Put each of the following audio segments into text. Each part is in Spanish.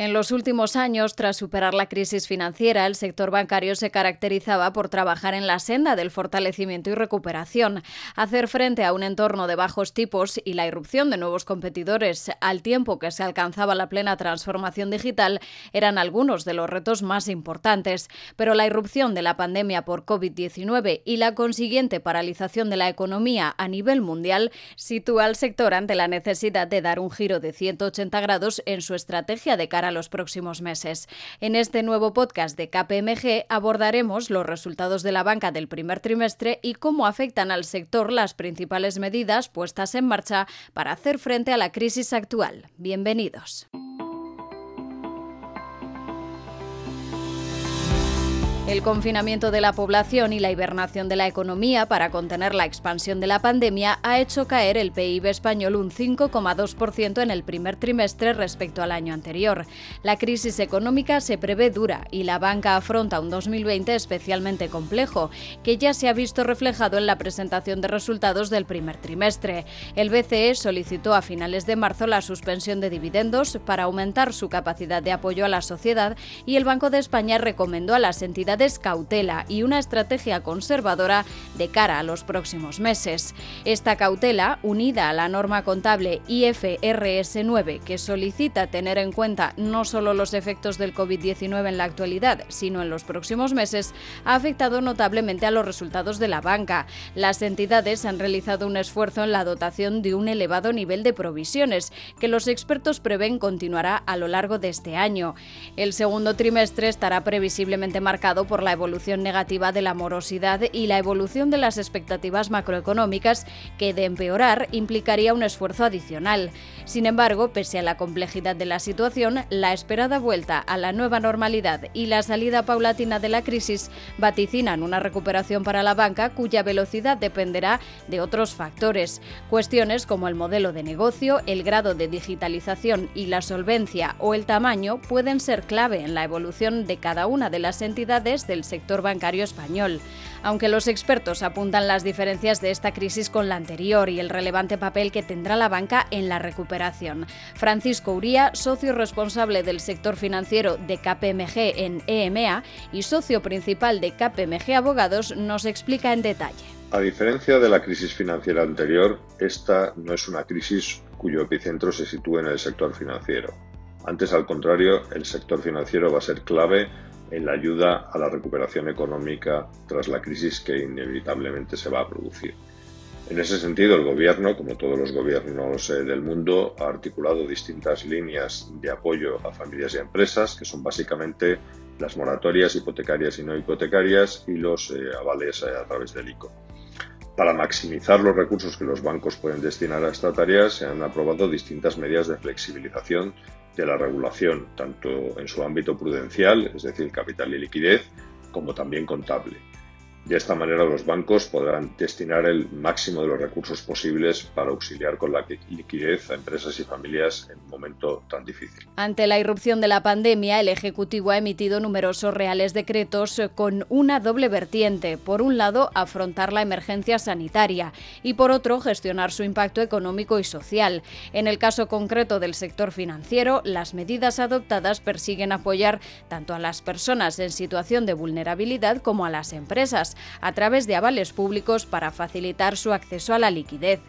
En los últimos años, tras superar la crisis financiera, el sector bancario se caracterizaba por trabajar en la senda del fortalecimiento y recuperación, hacer frente a un entorno de bajos tipos y la irrupción de nuevos competidores, al tiempo que se alcanzaba la plena transformación digital, eran algunos de los retos más importantes. Pero la irrupción de la pandemia por COVID-19 y la consiguiente paralización de la economía a nivel mundial sitúa al sector ante la necesidad de dar un giro de 180 grados en su estrategia de cara los próximos meses. En este nuevo podcast de KPMG abordaremos los resultados de la banca del primer trimestre y cómo afectan al sector las principales medidas puestas en marcha para hacer frente a la crisis actual. Bienvenidos. El confinamiento de la población y la hibernación de la economía para contener la expansión de la pandemia ha hecho caer el PIB español un 5,2% en el primer trimestre respecto al año anterior. La crisis económica se prevé dura y la banca afronta un 2020 especialmente complejo, que ya se ha visto reflejado en la presentación de resultados del primer trimestre. El BCE solicitó a finales de marzo la suspensión de dividendos para aumentar su capacidad de apoyo a la sociedad y el Banco de España recomendó a las entidades cautela y una estrategia conservadora de cara a los próximos meses. Esta cautela, unida a la norma contable IFRS 9, que solicita tener en cuenta no solo los efectos del COVID-19 en la actualidad, sino en los próximos meses, ha afectado notablemente a los resultados de la banca. Las entidades han realizado un esfuerzo en la dotación de un elevado nivel de provisiones, que los expertos prevén continuará a lo largo de este año. El segundo trimestre estará previsiblemente marcado por la evolución negativa de la morosidad y la evolución de las expectativas macroeconómicas, que de empeorar implicaría un esfuerzo adicional. Sin embargo, pese a la complejidad de la situación, la esperada vuelta a la nueva normalidad y la salida paulatina de la crisis vaticinan una recuperación para la banca cuya velocidad dependerá de otros factores. Cuestiones como el modelo de negocio, el grado de digitalización y la solvencia o el tamaño pueden ser clave en la evolución de cada una de las entidades del sector bancario español. Aunque los expertos apuntan las diferencias de esta crisis con la anterior y el relevante papel que tendrá la banca en la recuperación. Francisco Uría, socio responsable del sector financiero de KPMG en EMEA y socio principal de KPMG Abogados, nos explica en detalle. A diferencia de la crisis financiera anterior, esta no es una crisis cuyo epicentro se sitúe en el sector financiero. Antes, al contrario, el sector financiero va a ser clave en la ayuda a la recuperación económica tras la crisis que inevitablemente se va a producir. En ese sentido, el Gobierno, como todos los gobiernos eh, del mundo, ha articulado distintas líneas de apoyo a familias y empresas, que son básicamente las moratorias hipotecarias y no hipotecarias y los eh, avales eh, a través del ICO. Para maximizar los recursos que los bancos pueden destinar a esta tarea, se han aprobado distintas medidas de flexibilización de la regulación, tanto en su ámbito prudencial, es decir, capital y liquidez, como también contable. De esta manera los bancos podrán destinar el máximo de los recursos posibles para auxiliar con la liquidez a empresas y familias en un momento tan difícil. Ante la irrupción de la pandemia, el Ejecutivo ha emitido numerosos reales decretos con una doble vertiente. Por un lado, afrontar la emergencia sanitaria y por otro, gestionar su impacto económico y social. En el caso concreto del sector financiero, las medidas adoptadas persiguen apoyar tanto a las personas en situación de vulnerabilidad como a las empresas a través de avales públicos para facilitar su acceso a la liquidez.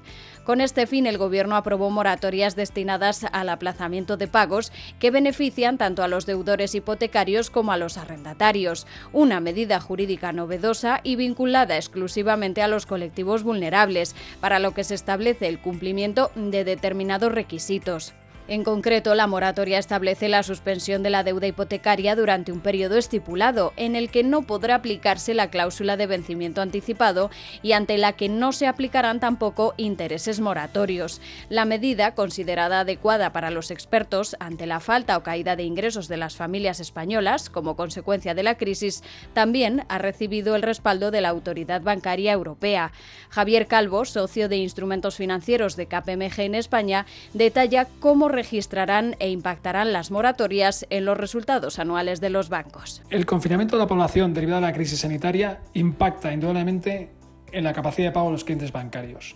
Con este fin, el Gobierno aprobó moratorias destinadas al aplazamiento de pagos que benefician tanto a los deudores hipotecarios como a los arrendatarios, una medida jurídica novedosa y vinculada exclusivamente a los colectivos vulnerables, para lo que se establece el cumplimiento de determinados requisitos. En concreto, la moratoria establece la suspensión de la deuda hipotecaria durante un periodo estipulado, en el que no podrá aplicarse la cláusula de vencimiento anticipado y ante la que no se aplicarán tampoco intereses moratorios. La medida, considerada adecuada para los expertos ante la falta o caída de ingresos de las familias españolas como consecuencia de la crisis, también ha recibido el respaldo de la Autoridad Bancaria Europea. Javier Calvo, socio de instrumentos financieros de KPMG en España, detalla cómo registrarán e impactarán las moratorias en los resultados anuales de los bancos. El confinamiento de la población derivado de la crisis sanitaria impacta indudablemente en la capacidad de pago de los clientes bancarios.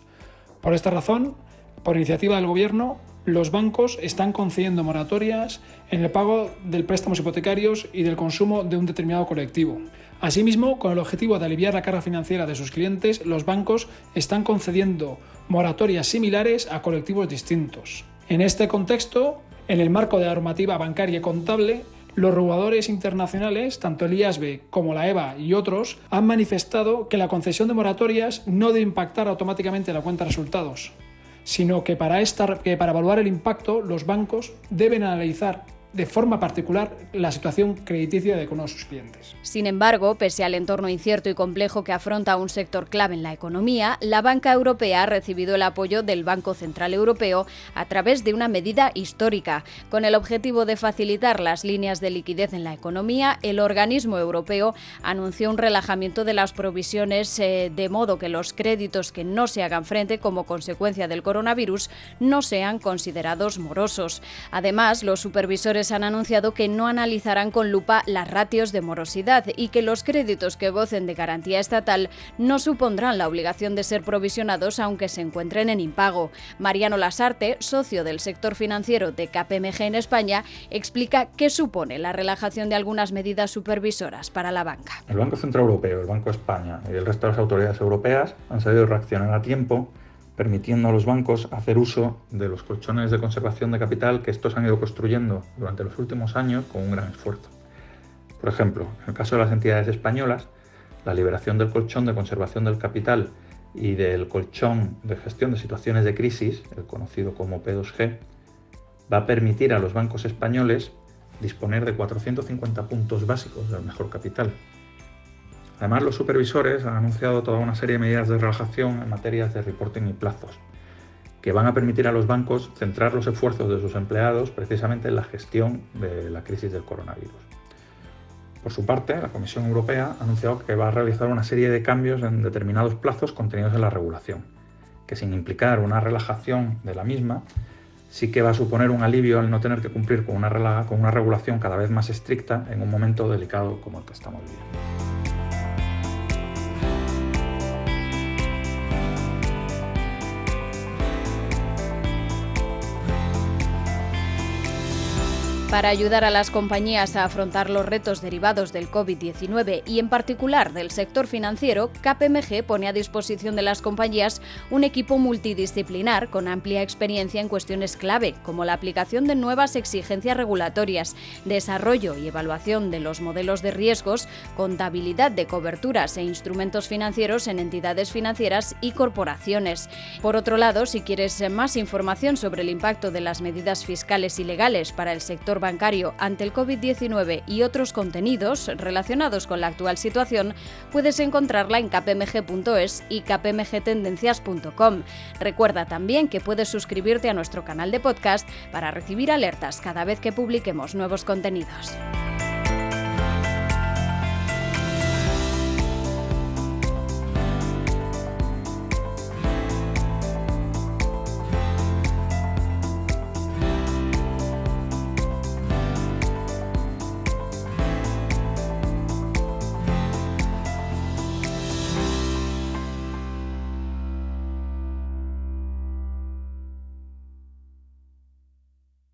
Por esta razón, por iniciativa del Gobierno, los bancos están concediendo moratorias en el pago del préstamos hipotecarios y del consumo de un determinado colectivo. Asimismo, con el objetivo de aliviar la carga financiera de sus clientes, los bancos están concediendo moratorias similares a colectivos distintos. En este contexto, en el marco de la normativa bancaria y contable, los reguladores internacionales, tanto el IASB como la EBA y otros, han manifestado que la concesión de moratorias no debe impactar automáticamente la cuenta de resultados, sino que para, que para evaluar el impacto los bancos deben analizar de forma particular la situación crediticia de uno de sus clientes. Sin embargo, pese al entorno incierto y complejo que afronta un sector clave en la economía, la banca europea ha recibido el apoyo del Banco Central Europeo a través de una medida histórica. Con el objetivo de facilitar las líneas de liquidez en la economía, el organismo europeo anunció un relajamiento de las provisiones eh, de modo que los créditos que no se hagan frente como consecuencia del coronavirus no sean considerados morosos. Además, los supervisores han anunciado que no analizarán con lupa las ratios de morosidad y que los créditos que gocen de garantía estatal no supondrán la obligación de ser provisionados aunque se encuentren en impago. Mariano Lasarte, socio del sector financiero de KPMG en España, explica qué supone la relajación de algunas medidas supervisoras para la banca. El Banco Central Europeo, el Banco de España y el resto de las autoridades europeas han sabido reaccionar a tiempo permitiendo a los bancos hacer uso de los colchones de conservación de capital que estos han ido construyendo durante los últimos años con un gran esfuerzo. Por ejemplo, en el caso de las entidades españolas, la liberación del colchón de conservación del capital y del colchón de gestión de situaciones de crisis, el conocido como P2G, va a permitir a los bancos españoles disponer de 450 puntos básicos del mejor capital, Además, los supervisores han anunciado toda una serie de medidas de relajación en materias de reporting y plazos, que van a permitir a los bancos centrar los esfuerzos de sus empleados precisamente en la gestión de la crisis del coronavirus. Por su parte, la Comisión Europea ha anunciado que va a realizar una serie de cambios en determinados plazos contenidos en la regulación, que sin implicar una relajación de la misma, sí que va a suponer un alivio al no tener que cumplir con una, con una regulación cada vez más estricta en un momento delicado como el que estamos viviendo. Para ayudar a las compañías a afrontar los retos derivados del COVID-19 y en particular del sector financiero, KPMG pone a disposición de las compañías un equipo multidisciplinar con amplia experiencia en cuestiones clave, como la aplicación de nuevas exigencias regulatorias, desarrollo y evaluación de los modelos de riesgos, contabilidad de coberturas e instrumentos financieros en entidades financieras y corporaciones. Por otro lado, si quieres más información sobre el impacto de las medidas fiscales y legales para el sector bancario ante el COVID-19 y otros contenidos relacionados con la actual situación, puedes encontrarla en kpmg.es y kpmgtendencias.com. Recuerda también que puedes suscribirte a nuestro canal de podcast para recibir alertas cada vez que publiquemos nuevos contenidos.